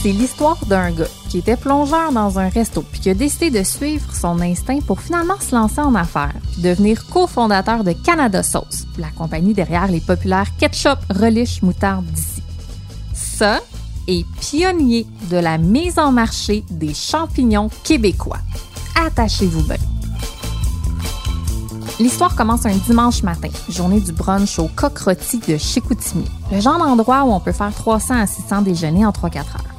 C'est l'histoire d'un gars qui était plongeur dans un resto puis qui a décidé de suivre son instinct pour finalement se lancer en affaires devenir cofondateur de Canada Sauce, la compagnie derrière les populaires ketchup, relish, moutarde d'ici. Ça est pionnier de la mise en marché des champignons québécois. Attachez-vous bien. L'histoire commence un dimanche matin, journée du brunch au coq de Chicoutimi, le genre d'endroit où on peut faire 300 à 600 déjeuners en 3-4 heures.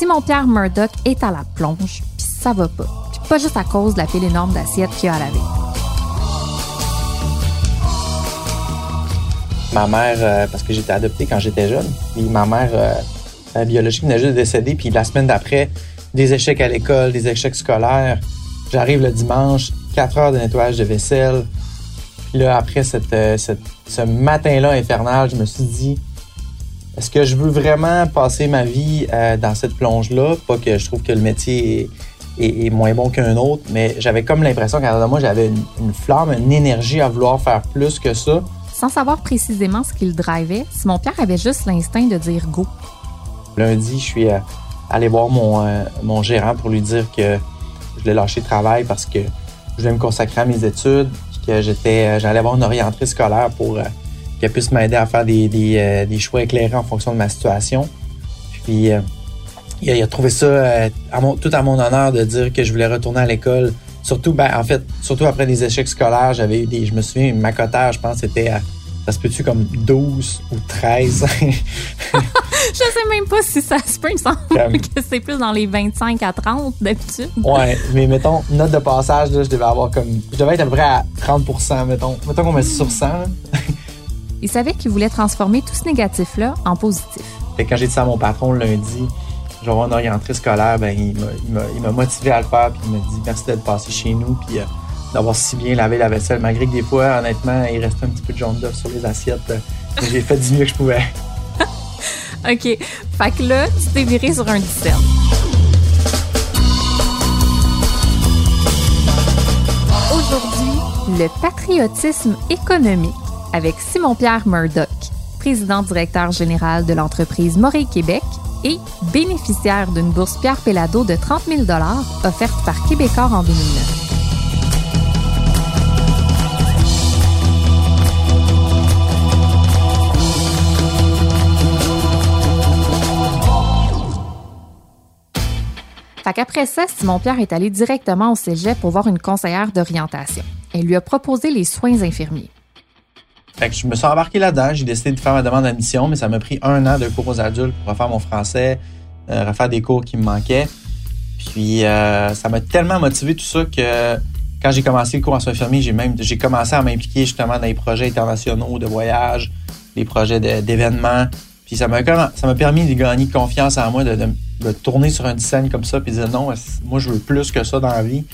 Simon-Pierre Murdoch est à la plonge, puis ça va pas. Puis pas juste à cause de la pile énorme d'assiettes qu'il a à laver. Ma mère, euh, parce que j'étais adopté quand j'étais jeune, puis ma mère euh, biologique venait juste de décéder, puis la semaine d'après, des échecs à l'école, des échecs scolaires. J'arrive le dimanche, 4 heures de nettoyage de vaisselle, là, après euh, ce matin-là infernal, je me suis dit, est-ce que je veux vraiment passer ma vie euh, dans cette plonge-là? Pas que je trouve que le métier est, moins bon qu'un autre, mais j'avais comme l'impression qu'à moi, j'avais une, flamme, une énergie à vouloir faire plus que ça. Sans savoir précisément ce qu'il drivait, Simon-Pierre avait juste l'instinct de dire go. Lundi, je suis euh, allé voir mon, mon gérant pour lui dire que je voulais lâcher le travail parce que je voulais me consacrer à mes études que j'étais, euh, j'allais avoir une orientrice scolaire pour euh, qu'elle puisse m'aider à faire des, des, euh, des, choix éclairés en fonction de ma situation. Puis il a, trouvé ça à mon, tout à mon honneur de dire que je voulais retourner à l'école. Surtout, ben, en fait, surtout après des échecs scolaires, j'avais eu des, je me souviens, ma cotère, je pense, c'était à ça se peut-tu comme 12 ou 13? je sais même pas si ça se peut, il me semble que c'est plus dans les 25 à 30 d'habitude. Ouais, mais mettons, note de passage, là, je devais avoir comme. Je devais être à peu près à 30% mettons. Mettons qu'on met sur 100. Il savait qu'il voulait transformer tout ce négatif-là en positif. Quand j'ai dit ça à mon patron lundi, genre une orientrée scolaire, ben, il m'a motivé à le faire, puis il m'a dit merci d'être passé chez nous, puis euh, d'avoir si bien lavé la vaisselle, malgré que des fois, honnêtement, il restait un petit peu de jaune d'œuf sur les assiettes. Mais j'ai fait du mieux que je pouvais. OK. Fait que là, tu t'es viré sur un 17. Aujourd'hui, le patriotisme économique avec Simon-Pierre Murdoch, président directeur général de l'entreprise Morée Québec et bénéficiaire d'une bourse Pierre Pellado de 30 000 offerte par Québécois en 2009. Fait qu'après ça, Simon-Pierre est allé directement au cégep pour voir une conseillère d'orientation. Elle lui a proposé les soins infirmiers. Fait que je me suis embarqué là-dedans. J'ai décidé de faire ma demande d'admission, mais ça m'a pris un an de cours aux adultes pour refaire mon français, euh, refaire des cours qui me manquaient. Puis euh, ça m'a tellement motivé tout ça que quand j'ai commencé le cours en soins infirmiers, j'ai même j'ai commencé à m'impliquer justement dans les projets internationaux de voyage, les projets d'événements. Puis ça m'a ça m'a permis de gagner confiance en moi, de, de, tourner sur une scène comme ça, puis de dire non, moi je veux plus que ça dans la vie.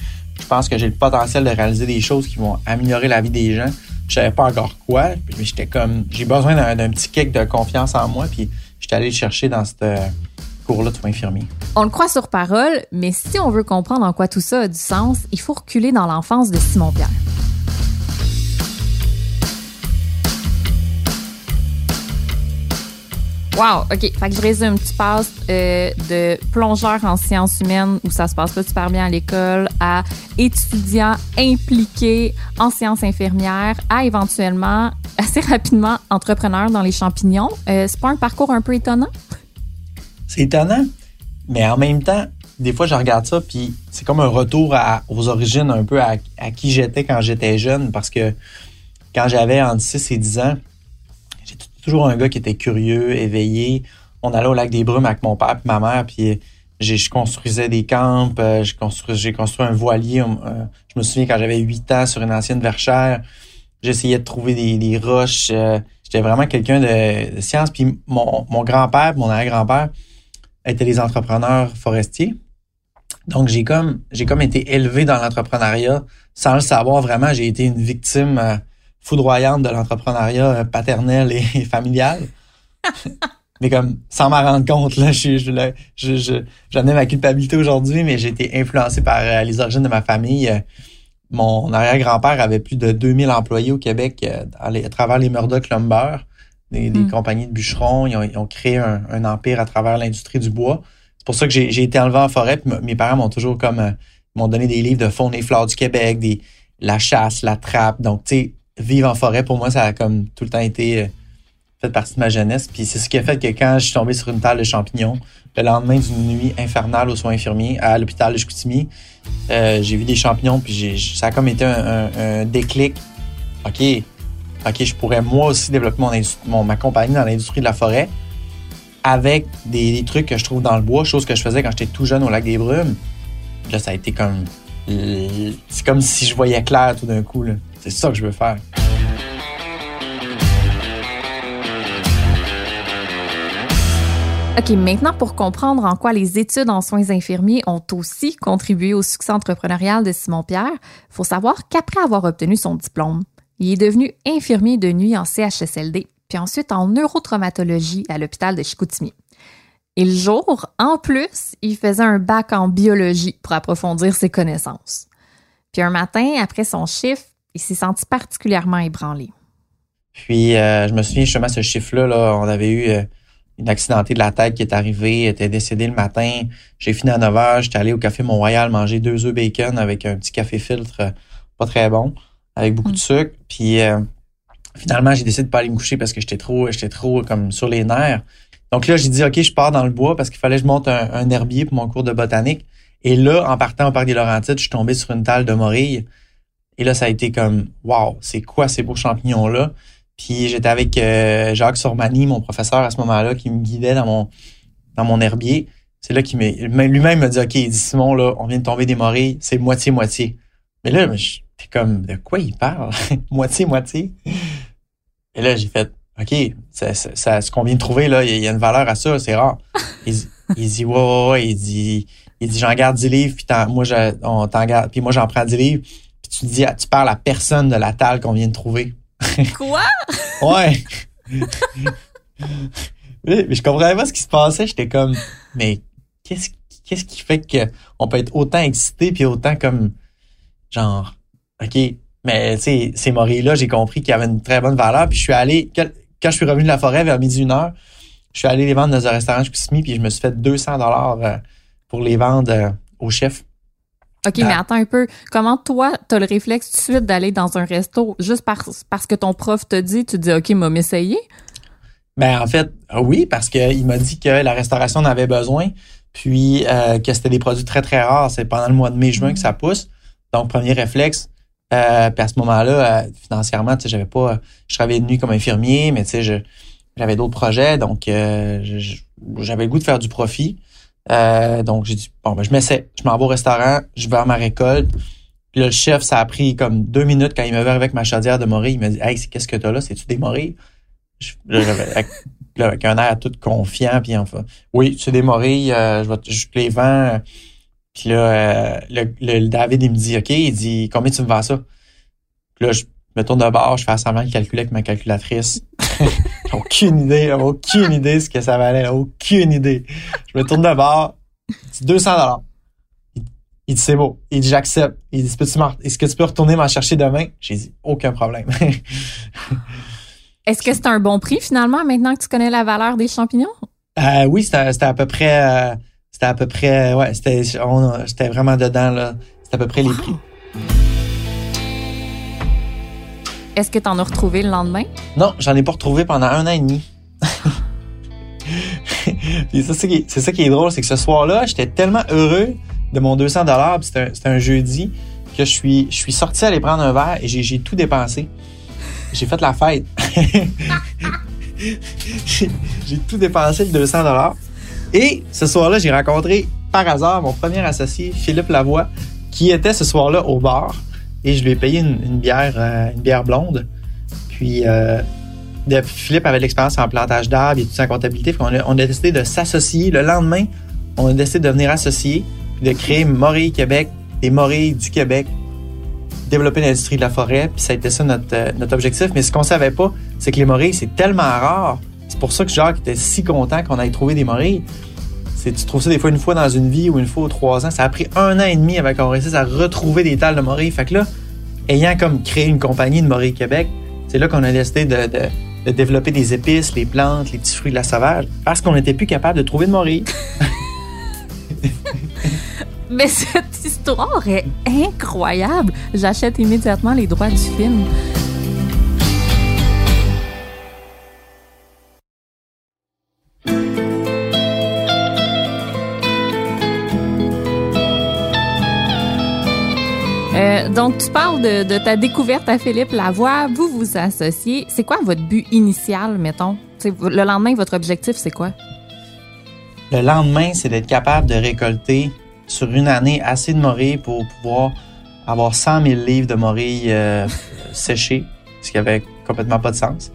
Je pense que j'ai le potentiel de réaliser des choses qui vont améliorer la vie des gens. Je savais pas encore quoi, mais j'étais comme j'ai besoin d'un petit kick de confiance en moi, puis j'étais allé le chercher dans ce cours-là de soins infirmiers. On le croit sur parole, mais si on veut comprendre en quoi tout ça a du sens, il faut reculer dans l'enfance de Simon Pierre. Wow, OK. Fait que je résume. Tu passes euh, de plongeur en sciences humaines où ça se passe pas super bien à l'école à étudiant impliqué en sciences infirmières à éventuellement, assez rapidement, entrepreneur dans les champignons. Euh, c'est pas un parcours un peu étonnant? C'est étonnant, mais en même temps, des fois, je regarde ça, puis c'est comme un retour à, aux origines, un peu à, à qui j'étais quand j'étais jeune, parce que quand j'avais entre 6 et 10 ans, toujours un gars qui était curieux, éveillé. On allait au lac des Brumes avec mon père et ma mère, puis je construisais des camps, euh, j'ai construit, un voilier. Euh, je me souviens quand j'avais 8 ans sur une ancienne verchère, j'essayais de trouver des, roches. Euh, j'étais vraiment quelqu'un de, science. Puis mon, grand-père, mon arrière-grand-père étaient des entrepreneurs forestiers. Donc j'ai comme j'ai comme été élevé dans l'entrepreneuriat sans le savoir vraiment. J'ai été une victime foudroyante de l'entrepreneuriat euh, paternel et, familial. mais comme sans m'en rendre compte, là, je, je, je, j'en ai ma culpabilité aujourd'hui, mais j'ai été influencé par euh, les origines de ma famille. Euh, mon arrière-grand-père avait plus de 2000 employés au Québec à, travers les Murdoch Lumber, des, hmm. compagnies de bûcherons. Ils ont, créé un, empire à travers l'industrie du bois. C'est pour ça que j'ai été enlevé en forêt. Puis mes parents m'ont toujours comme euh, m'ont donné des livres de faune et flore du Québec, des la chasse, la trappe. Donc, tu sais, vivre en forêt, pour moi, ça a comme tout le temps été euh, fait partie de ma jeunesse. Puis c'est ce qui a fait que quand je suis tombé sur une table de champignons, le lendemain d'une nuit infernale aux soins infirmiers à l'hôpital de Chicoutimi, euh, j'ai vu des champignons, puis ça a comme été un, déclic. OK, OK, je pourrais moi aussi développer mon, ma compagnie dans l'industrie de la forêt avec des, trucs que je trouve dans le bois, chose que je faisais quand j'étais tout jeune au lac des Brumes. Là, ça a été comme. C'est comme si je voyais clair tout d'un coup. C'est ça que je veux faire. OK, maintenant pour comprendre en quoi les études en soins infirmiers ont aussi contribué au succès entrepreneurial de Simon Pierre, faut savoir qu'après avoir obtenu son diplôme, il est devenu infirmier de nuit en CHSLD, puis ensuite en neurotraumatologie à l'hôpital de Chicoutimi. Et le jour, en plus, il faisait un bac en biologie pour approfondir ses connaissances. Puis un matin, après son chiffre, il s'est senti particulièrement ébranlé. Puis euh, je me souviens justement ce chiffre-là, là, on avait eu euh, une accidentée de la tête qui est arrivée, était décédée le matin. J'ai fini à 9 h, j'étais allé au café Mont-Royal manger deux œufs bacon avec un petit café filtre euh, pas très bon, avec beaucoup de mm. sucre. Puis finalement, j'ai décidé de pas aller me coucher parce que j'étais trop, j'étais trop comme sur les nerfs. Donc là, j'ai dit, OK, je pars dans le bois parce qu'il fallait que je monte un, herbier pour mon cours de botanique. Et là, en partant au Parc des Laurentides, je suis tombé sur une talle de morille. Et là, ça a été comme, wow, c'est quoi ces beaux champignons-là? Puis j'étais avec euh, Jacques Sormani, mon professeur à ce moment-là, qui me guidait dans mon dans mon herbier. C'est là qu'il lui-même m'a dit OK, il dit Simon là, on vient de tomber des morilles, c'est moitié moitié. Mais là, j'étais comme de quoi il parle? Moitié moitié. Et là, j'ai fait OK, ça, ça, ce qu'on vient de trouver là, il y a une valeur à ça, c'est rare. Il, dit ouais, ouais, il dit il dit j'en garde 10 livres puis moi je on t'en garde puis moi j'en prends 10 livres puis tu dis tu parles à personne de la table qu'on vient de trouver. Quoi? ouais. mais je comprenais pas ce qui se passait. J'étais comme, mais qu'est-ce qu'est-ce qui fait que on peut être autant excité puis autant comme genre, ok, mais tu sais, ces morilles-là, j'ai compris qu'ils avaient une très bonne valeur. Puis je suis allé quand, je suis revenu de la forêt vers midi une heure, je suis allé les vendre dans un restaurant Chicoutimi puis je me suis fait 200 dollars euh, pour les vendre euh, au chef. OK, mais ah. attends un peu. Comment toi, tu as le réflexe tout de suite d'aller dans un resto juste parce, parce que ton prof te dit, tu dis OK, m'a m'essayer? Ben en fait, oui, parce qu'il m'a dit que la restauration en avait besoin, puis euh, que c'était des produits très, très rares. C'est pendant le mois de mai-juin que ça mm. pousse. Donc, premier réflexe. Euh, puis à ce moment-là, euh, financièrement, tu sais, j'avais pas. Je travaillais de nuit comme infirmier, mais tu sais, j'avais d'autres projets, donc j'avais le goût de faire du profit. Euh, donc, j'ai dit, bon, ben, je m'essaie. Je m'en vais au restaurant, je vais à ma récolte. Puis là, le chef, ça a pris comme deux minutes quand il m'a vu avec ma chaudière de morille. Il m'a dit, hey, qu'est-ce que t'as là? C'est-tu des morilles? avec, avec, un air tout confiant, puis enfin, oui, c'est des euh, je, vais, je les vends. Puis là, euh, le, David, il me dit, OK, il dit, combien tu me vends ça? Puis là, je me tourne de bord, je fais semblant de calculer avec ma calculatrice. Aucune idée, aucune idée ce que ça valait, aucune idée. Je me tourne de bord, c'est 200 dollars. Il dit c'est beau. Il dit j'accepte. Il dit est-ce que tu peux retourner m'en chercher demain? J'ai dit aucun problème. est-ce que c'est un bon prix finalement maintenant que tu connais la valeur des champignons? Euh, Oui, c'était à peu près, euh, c'était à peu près, ouais, c'était, vraiment dedans là. C'était à peu près les prix. Est-ce que tu en as retrouvé le lendemain? Non, j'en ai pas retrouvé pendant un an et demi. c'est ça, qui est drôle, c'est que ce soir-là, j'étais tellement heureux de mon 200 dollars, c'était un, jeudi, que je suis, je suis sorti aller prendre un verre et j'ai tout dépensé. J'ai fait la fête. j'ai tout dépensé le 200 dollars. Et ce soir-là, j'ai rencontré par hasard mon premier associé, Philippe Lavoie, qui était ce soir-là au bar et je lui ai payé une, bière, euh, une bière blonde. Puis euh, Philippe avait l'expérience en plantage d'arbres et tout ça en comptabilité. On a, on a décidé de s'associer. Le lendemain, on a décidé de devenir associés, de créer Morille Québec, des Morilles du Québec, développer l'industrie de la forêt. Puis ça a été ça notre, euh, notre objectif. Mais ce qu'on savait pas, c'est que les Morilles, c'est tellement rare. C'est pour ça que Jacques était si content qu'on ait trouvé des Morilles tu trouves ça des fois une fois dans une vie ou une fois ou trois ans. Ça a pris un an et demi avec qu'on réussisse à retrouver des tales de morille. Fait que là, ayant comme créé une compagnie de morille Québec, c'est là qu'on a décidé de, développer des épices, les plantes, les petits fruits de la sauvage, parce qu'on n'était plus capable de trouver de morille. Mais cette histoire est incroyable. J'achète immédiatement les droits du film. Donc, tu parles de, ta découverte à Philippe Lavoie. Vous vous associez. C'est quoi votre but initial, mettons? Le lendemain, votre objectif, c'est quoi? Le lendemain, c'est d'être capable de récolter sur une année assez de morilles pour pouvoir avoir 100 000 livres de morilles euh, séchées, ce qui avait complètement pas de sens.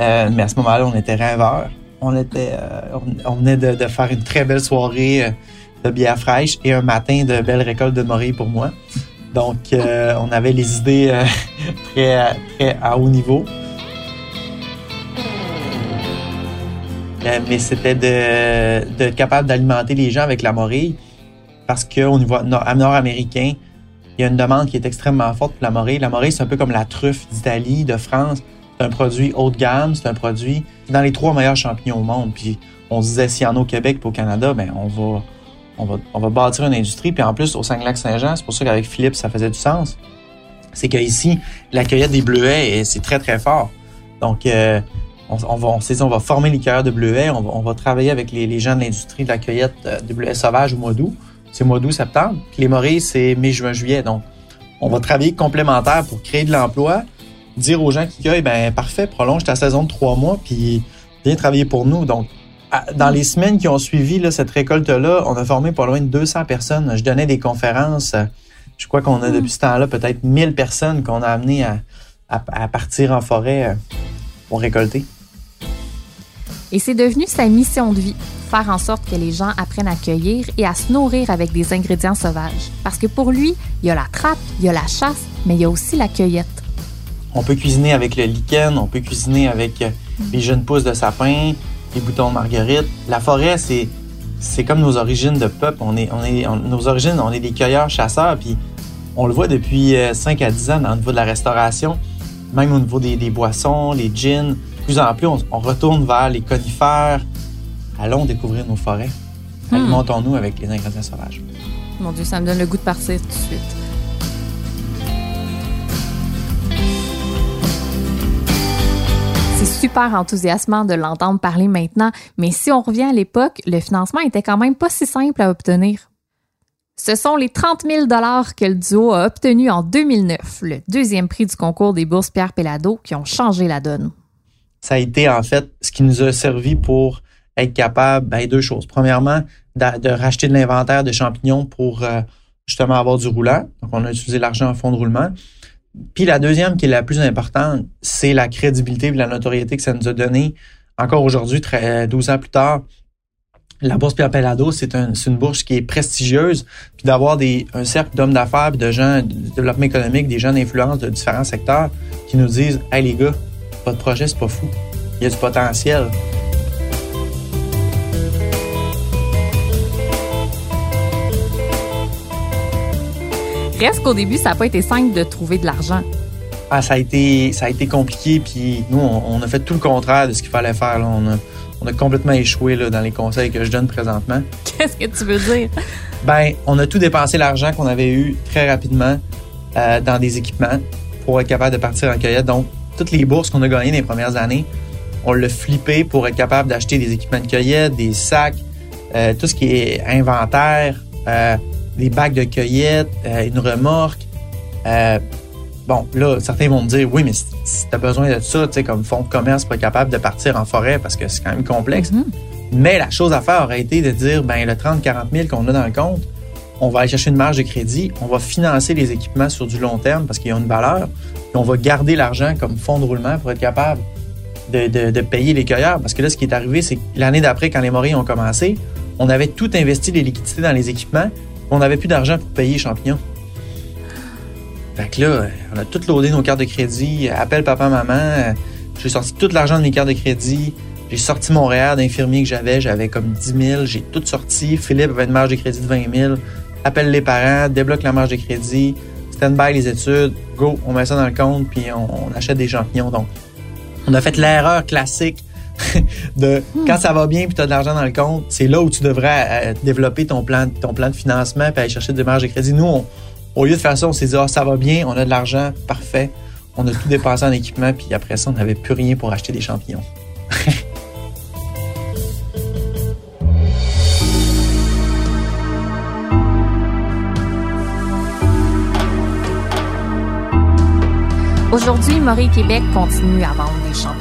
Euh, mais à ce moment-là, on était rêveurs. On était, euh, on, venait de, faire une très belle soirée de bière fraîche et un matin de belles récoltes de morilles pour moi. Donc, euh, on avait les idées euh, très, à haut niveau. mais c'était de, de capable d'alimenter les gens avec la morille parce qu'au niveau nord-américain, il y a une demande qui est extrêmement forte pour la morille. La morille, c'est un peu comme la truffe d'Italie, de France. C'est un produit haut de gamme, c'est un produit dans les trois meilleurs champignons au monde. Puis on se disait, s'il y en a au Québec et au Canada, ben on va, on va, on va bâtir une industrie. Puis en plus, au Saint-Lac-Saint-Jean, c'est pour ça qu'avec Philippe, ça faisait du sens. C'est qu'ici, la cueillette des bleuets, c'est très, très fort. Donc, euh, on, va, on, on va former les cueilleurs de bleuets, on va, on va travailler avec les, les, gens de l'industrie de la cueillette de bleuets sauvages au mois d'août. C'est mois d'août, septembre. Puis les morilles, c'est mai, juin, juillet. Donc, on va travailler complémentaire pour créer de l'emploi, dire aux gens qui cueillent, ben parfait, prolonge ta saison de trois mois, puis viens travailler pour nous. Donc, dans les semaines qui ont suivi là, cette récolte-là, on a formé pas loin de 200 personnes. Je donnais des conférences. Je crois qu'on a depuis ce temps-là peut-être 1000 personnes qu'on a amenées à, à, à partir en forêt pour récolter. Et c'est devenu sa mission de vie, faire en sorte que les gens apprennent à cueillir et à se nourrir avec des ingrédients sauvages. Parce que pour lui, il y a la trappe, il y a la chasse, mais il y a aussi la cueillette. On peut cuisiner avec le lichen, on peut cuisiner avec les jeunes pousses de sapin, les boutons de marguerite. La forêt, c'est c'est comme nos origines de peuple. On est, on est, on, nos origines, on est des cueilleurs-chasseurs, puis on le voit depuis 5 à 10 ans dans le niveau de la restauration, même au niveau des, des boissons, les gins. De plus en plus, on, on, retourne vers les conifères. Allons découvrir nos forêts. Hmm. Alimentons-nous avec les ingrédients sauvages. Mon Dieu, ça me donne le goût de partir tout de suite. Super enthousiasmant de l'entendre parler maintenant, mais si on revient à l'époque, le financement était quand même pas si simple à obtenir. Ce sont les 30 000 que le duo a obtenus en 2009, le deuxième prix du concours des bourses Pierre Pellado, qui ont changé la donne. Ça a été en fait ce qui nous a servi pour être capable, ben, deux choses. Premièrement, de, de racheter de l'inventaire de champignons pour euh, justement avoir du roulant. Donc, on a utilisé l'argent en fonds de roulement. Puis la deuxième, qui est la plus importante, c'est la crédibilité et la notoriété que ça nous a donné. Encore aujourd'hui, 12 ans plus tard, la bourse Pierre Pellado, c'est un, une bourse qui est prestigieuse. Puis d'avoir un cercle d'hommes d'affaires, de gens de développement économique, des gens d'influence de différents secteurs qui nous disent Hey les gars, votre projet, c'est pas fou. Il y a du potentiel. Reste qu'au début, ça n'a pas été simple de trouver de l'argent. Ah, ça a été, ça a été compliqué, puis nous, on, on, a fait tout le contraire de ce qu'il fallait faire. Là. On, a, on a complètement échoué là, dans les conseils que je donne présentement. Qu'est-ce que tu veux dire? Ben, on a tout dépensé l'argent qu'on avait eu très rapidement euh, dans des équipements pour être capable de partir en cueillette. Donc, toutes les bourses qu'on a gagnées dans les premières années, on l'a flippé pour être capable d'acheter des équipements de cueillette, des sacs, euh, tout ce qui est inventaire, euh, des bacs de cueillette, euh, une remorque. Euh, bon, là, certains vont me dire, oui, mais si, si tu as besoin de ça, tu sais, comme fonds de commerce être capable de partir en forêt parce que c'est quand même complexe. Mm -hmm. Mais la chose à faire aurait été de dire, ben le 30-40 000 qu'on a dans le compte, on va aller chercher une marge de crédit, on va financer les équipements sur du long terme parce qu'ils ont une valeur, et on va garder l'argent comme fonds de roulement pour être capable de, de, de, payer les cueilleurs. Parce que là, ce qui est arrivé, c'est que l'année d'après, quand les morilles ont commencé, on avait tout investi les liquidités dans les équipements, on n'avait plus d'argent pour payer les champignons. Fait que là, on a tout loadé nos cartes de crédit, appelle papa, maman, j'ai sorti tout l'argent de mes cartes de crédit, j'ai sorti mon REER d'infirmier que j'avais, j'avais comme 10 000, j'ai tout sorti. Philippe avait une marge de crédit de 20 000. Appelle les parents, débloque la marge de crédit, stand-by les études, go, on met ça dans le compte, puis on, on, achète des champignons. Donc, on a fait l'erreur classique de quand ça va bien puis tu as de l'argent dans le compte, c'est là où tu devrais euh, développer ton plan, de financement puis aller chercher des marges de crédit. Nous, au lieu de faire ça, on s'est dit, ah, ça va bien, on a de l'argent, parfait. On a tout dépensé en équipement, puis après ça, on n'avait plus rien pour acheter des champignons. Aujourd'hui, Maury Québec continue à vendre des champignons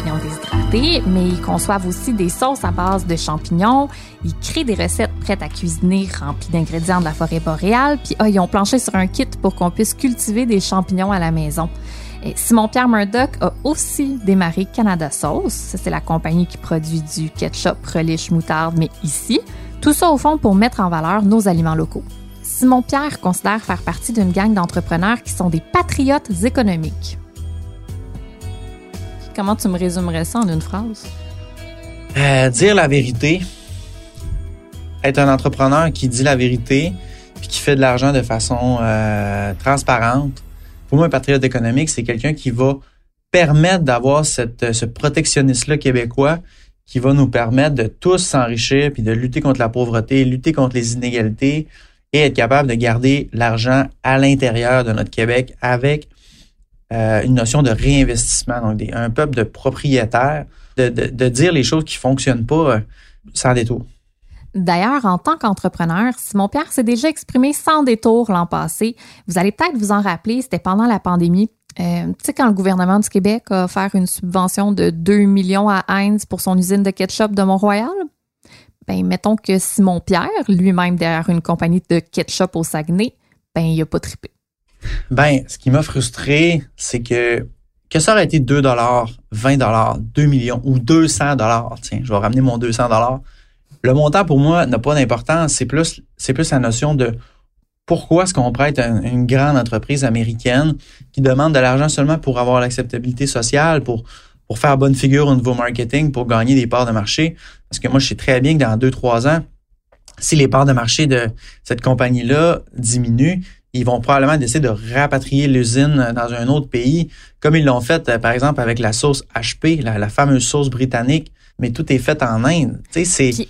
mais ils conçoivent aussi des sauces à base de champignons. Ils créent des recettes prêtes à cuisiner remplies d'ingrédients de la forêt boréale. Puis ah, ils ont planché sur un kit pour qu'on puisse cultiver des champignons à la maison. Simon-Pierre Murdoch a aussi démarré Canada Sauce. C'est la compagnie qui produit du ketchup, relish, moutarde, mais ici. Tout ça au fond pour mettre en valeur nos aliments locaux. Simon-Pierre considère faire partie d'une gang d'entrepreneurs qui sont des patriotes économiques. Comment tu me résumerais ça en une phrase? Euh, dire la vérité. Être un entrepreneur qui dit la vérité puis qui fait de l'argent de façon euh, transparente. Pour moi, un patriote économique, c'est quelqu'un qui va permettre d'avoir cette, ce protectionnisme-là québécois qui va nous permettre de tous s'enrichir puis de lutter contre la pauvreté, lutter contre les inégalités et être capable de garder l'argent à l'intérieur de notre Québec avec euh, une notion de réinvestissement, donc un peuple de propriétaires, de, dire les choses qui fonctionnent pas euh, sans détour. D'ailleurs, en tant qu'entrepreneur, Simon Pierre s'est déjà exprimé sans détour l'an passé. Vous allez peut-être vous en rappeler, c'était pendant la pandémie. Euh, tu sais, quand le gouvernement du Québec a offert une subvention de 2 millions à Heinz pour son usine de ketchup de Mont-Royal, ben, mettons que Simon Pierre, lui-même derrière une compagnie de ketchup au Saguenay, ben, il a pas trippé. Ben, ce qui m'a frustré, c'est que que ça aurait été 2 dollars, 20 dollars, 2 millions ou 200 dollars, tiens, je vais ramener mon 200 dollars. Le montant pour moi n'a pas d'importance, c'est plus c'est plus la notion de pourquoi est-ce qu'on prête une grande entreprise américaine qui demande de l'argent seulement pour avoir l'acceptabilité sociale, pour pour faire bonne figure au niveau marketing, pour gagner des parts de marché. Parce que moi, je sais très bien que dans 2-3 ans, si les parts de marché de cette compagnie-là diminuent, ils vont probablement décider de rapatrier l'usine dans un autre pays, comme ils l'ont fait, euh, par exemple, avec la sauce HP, la, fameuse sauce britannique, mais tout est fait en Inde. Tu sais, c'est...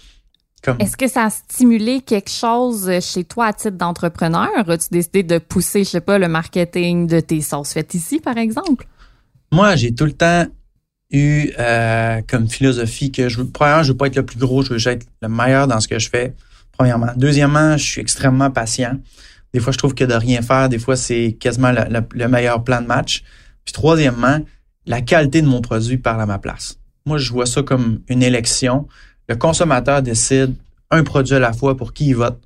Comme... Est-ce que ça a stimulé quelque chose chez toi à titre d'entrepreneur? As-tu décidé de pousser, je sais pas, le marketing de tes sauces faites ici, par exemple? Moi, j'ai tout le temps eu euh, comme philosophie que je premièrement, je veux pas être le plus gros, je veux être le meilleur dans ce que je fais. Premièrement. Deuxièmement, je suis extrêmement patient. Des fois, je trouve que de rien faire, des fois, c'est quasiment le, meilleur plan de match. Puis troisièmement, la qualité de mon produit parle à ma place. Moi, je vois ça comme une élection. Le consommateur décide un produit à la fois pour qui il vote.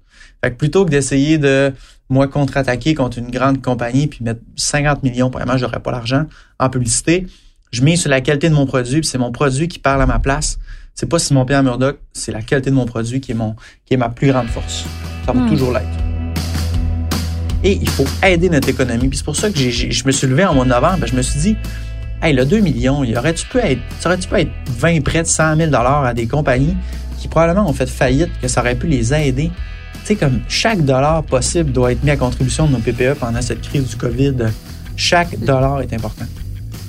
Fait que plutôt que d'essayer de moi contre-attaquer contre une grande compagnie puis mettre 50 millions, probablement j'aurais pas l'argent en publicité, je mets sur la qualité de mon produit, puis c'est mon produit qui parle à ma place. C'est pas Simon Pierre Murdoch, c'est la qualité de mon produit qui est mon qui est ma plus grande force. Ça va hmm. toujours l'être. Et il faut aider notre économie. Puis c'est pour ça que je me suis levé en mois de novembre. Ben, je me suis dit, hey, le 2 millions, il aurait-tu pu être, ça aurait-tu pu être 20 près de 100 000 à des compagnies qui probablement ont fait faillite, que ça aurait pu les aider? Tu sais, comme chaque dollar possible doit être mis à contribution de nos PPE pendant cette crise du COVID. Chaque dollar est important.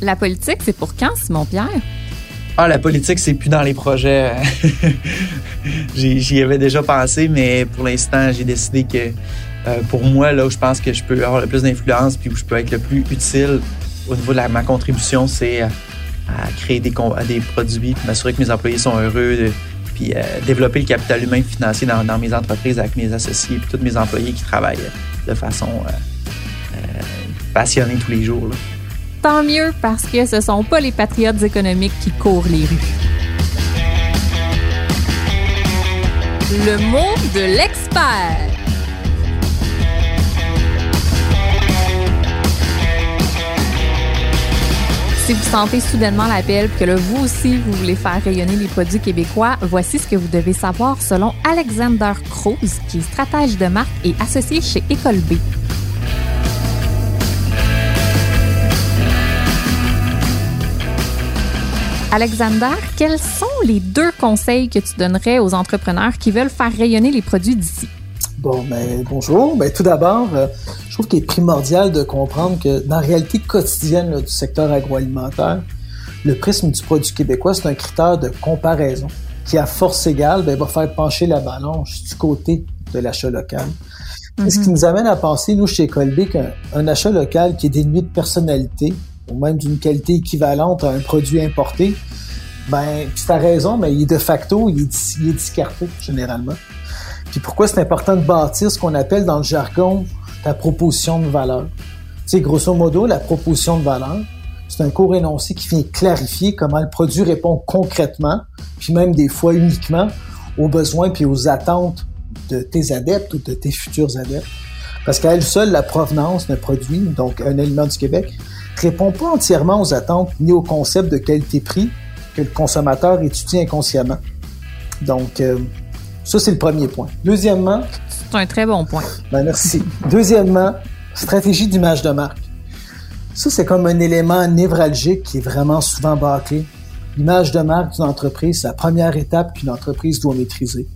La politique, c'est pour quand, Simon Pierre? Ah, la politique, c'est plus dans les projets. J'y avais déjà pensé, mais pour l'instant, j'ai décidé que euh, pour moi, là où je pense que je peux avoir le plus d'influence puis où je peux être le plus utile au niveau de ma contribution, c'est à, créer des, des produits, m'assurer que mes employés sont heureux, puis euh, développer le capital humain financier dans, mes entreprises avec mes associés et tous mes employés qui travaillent de façon euh, passionnée tous les jours. Tant mieux parce que ce sont pas les patriotes économiques qui courent les rues. Le mot de l'expert. Si vous sentez soudainement l'appel que vous aussi, vous voulez faire rayonner les produits québécois, voici ce que vous devez savoir selon Alexander Cruz, qui est stratège de marque et associé chez École B. Alexander, quels sont les deux conseils que tu donnerais aux entrepreneurs qui veulent faire rayonner les produits d'ici? Bon, ben, bonjour. Ben, tout d'abord, euh, je trouve qu'il est primordial de comprendre que dans la réalité quotidienne du secteur agroalimentaire, le prisme du produit québécois, c'est un critère de comparaison qui, à force égale, ben, va faire pencher la balance du côté de l'achat local. C'est ce qui nous amène à penser, nous, chez Colby, qu'un achat local qui est dénué de personnalité, ou même d'une qualité équivalente à un produit importé, ben, tu as raison, mais il est de facto, il est, il est discarté, généralement. Puis pourquoi c'est important de bâtir ce qu'on appelle dans le jargon ta proposition de valeur? Sais, grosso modo, la proposition de valeur, c'est un court énoncé qui vient clarifier comment le produit répond concrètement, puis même des fois uniquement, aux besoins puis aux attentes de tes adeptes ou de tes futurs adeptes. Parce qu'à elle seule, la provenance d'un produit, donc un aliment du Québec, répond pas entièrement aux attentes ni au concept de qualité-prix que le consommateur étudie inconsciemment. Donc, euh, ça, c'est le premier point. Deuxièmement... C'est un très bon point. Ben, merci. Deuxièmement, stratégie d'image de marque. Ça, c'est comme un élément névralgique qui est vraiment souvent bâclé. L'image de marque d'une entreprise, c'est la première étape qu'une entreprise doit maîtriser.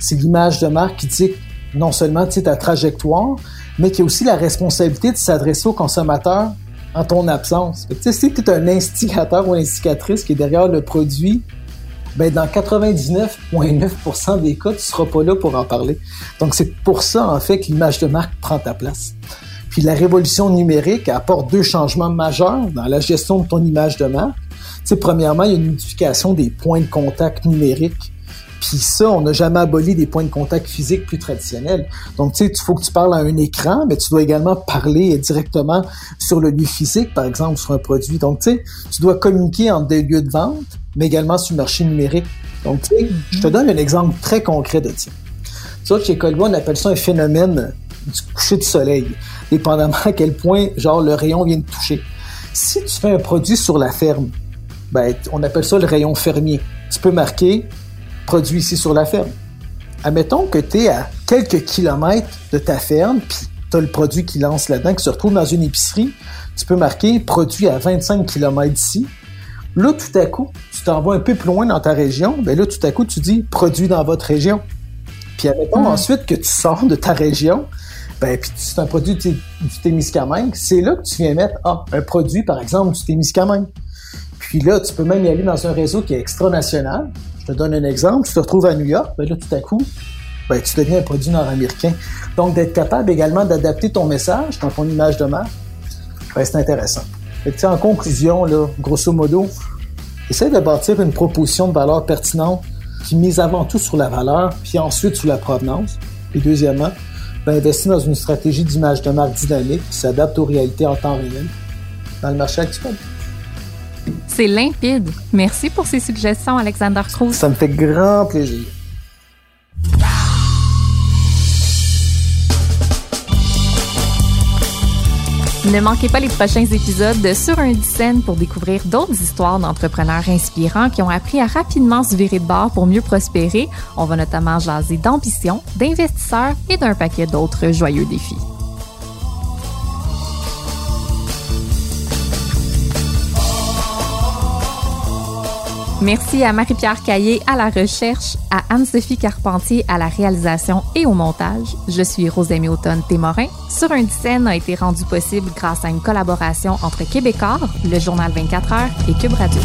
C'est l'image de marque qui dit non seulement ta trajectoire, mais qui a aussi la responsabilité de s'adresser au consommateur en ton absence. si tu es un instigateur ou instigatrice qui est derrière le produit, ben dans 99,9% des cas, tu seras pas là pour en parler. Donc c'est pour ça en fait que l'image de marque prend ta place. Puis la révolution numérique apporte deux changements majeurs dans la gestion de ton image de marque. Tu premièrement, il y a une modification des points de contact numériques. Puis ça, on n'a jamais aboli des points de contact physiques plus traditionnels. Donc, tu sais, il faut que tu parles à un écran, mais tu dois également parler directement sur le lieu physique, par exemple, sur un produit. Donc, tu sais, tu dois communiquer entre des lieux de vente, mais également sur le marché numérique. Donc, tu sais, je te donne un exemple très concret de ça. Vois, chez Colbois, on appelle ça un phénomène du coucher de soleil, dépendamment à quel point, genre, le rayon vient de toucher. Si tu fais un produit sur la ferme, ben, on appelle ça le rayon fermier. Tu peux marquer produit ici sur la ferme. Admettons que tu es à quelques kilomètres de ta ferme, puis tu as le produit qui lance là-dedans, qui se retrouve dans une épicerie. Tu peux marquer produit à 25 km d'ici. Là, tout à coup, tu t'en vas un peu plus loin dans ta région. Ben là, tout à coup, tu dis produit dans votre région. Puis admettons hmm. ensuite que tu sors de ta région, ben, puis c'est un produit du Témiscamingue, c'est là que tu viens mettre ah, un produit, par exemple, du Témiscamingue. Puis là, tu peux même y aller dans un réseau qui est extra-national. Je te donne un exemple. Tu te retrouves à New York, ben là, tout à coup, ben, tu deviens un produit nord-américain. Donc, d'être capable également d'adapter ton message dans ton image de marque, ben, c'est intéressant. Fait en conclusion, là, grosso modo, essaie de bâtir une proposition de valeur pertinente qui mise avant tout sur la valeur, puis ensuite sur la provenance. Et deuxièmement, ben, investir dans une stratégie d'image de marque dynamique qui s'adapte aux réalités en temps réel dans le marché actuel. C'est limpide. Merci pour ces suggestions, Alexander Cruz. Ça me fait grand plaisir. Ne manquez pas les prochains épisodes de Sur un scène pour découvrir d'autres histoires d'entrepreneurs inspirants qui ont appris à rapidement se virer de bord pour mieux prospérer. On va notamment jaser d'ambition, d'investisseurs et d'un paquet d'autres joyeux défis. Merci à Marie-Pierre Caillé à la recherche, à Anne-Sophie Carpentier à la réalisation et au montage. Je suis Rosemée Automne Témorin. Sur un scène a été rendu possible grâce à une collaboration entre Québécois, le journal 24 heures et Cube Radio.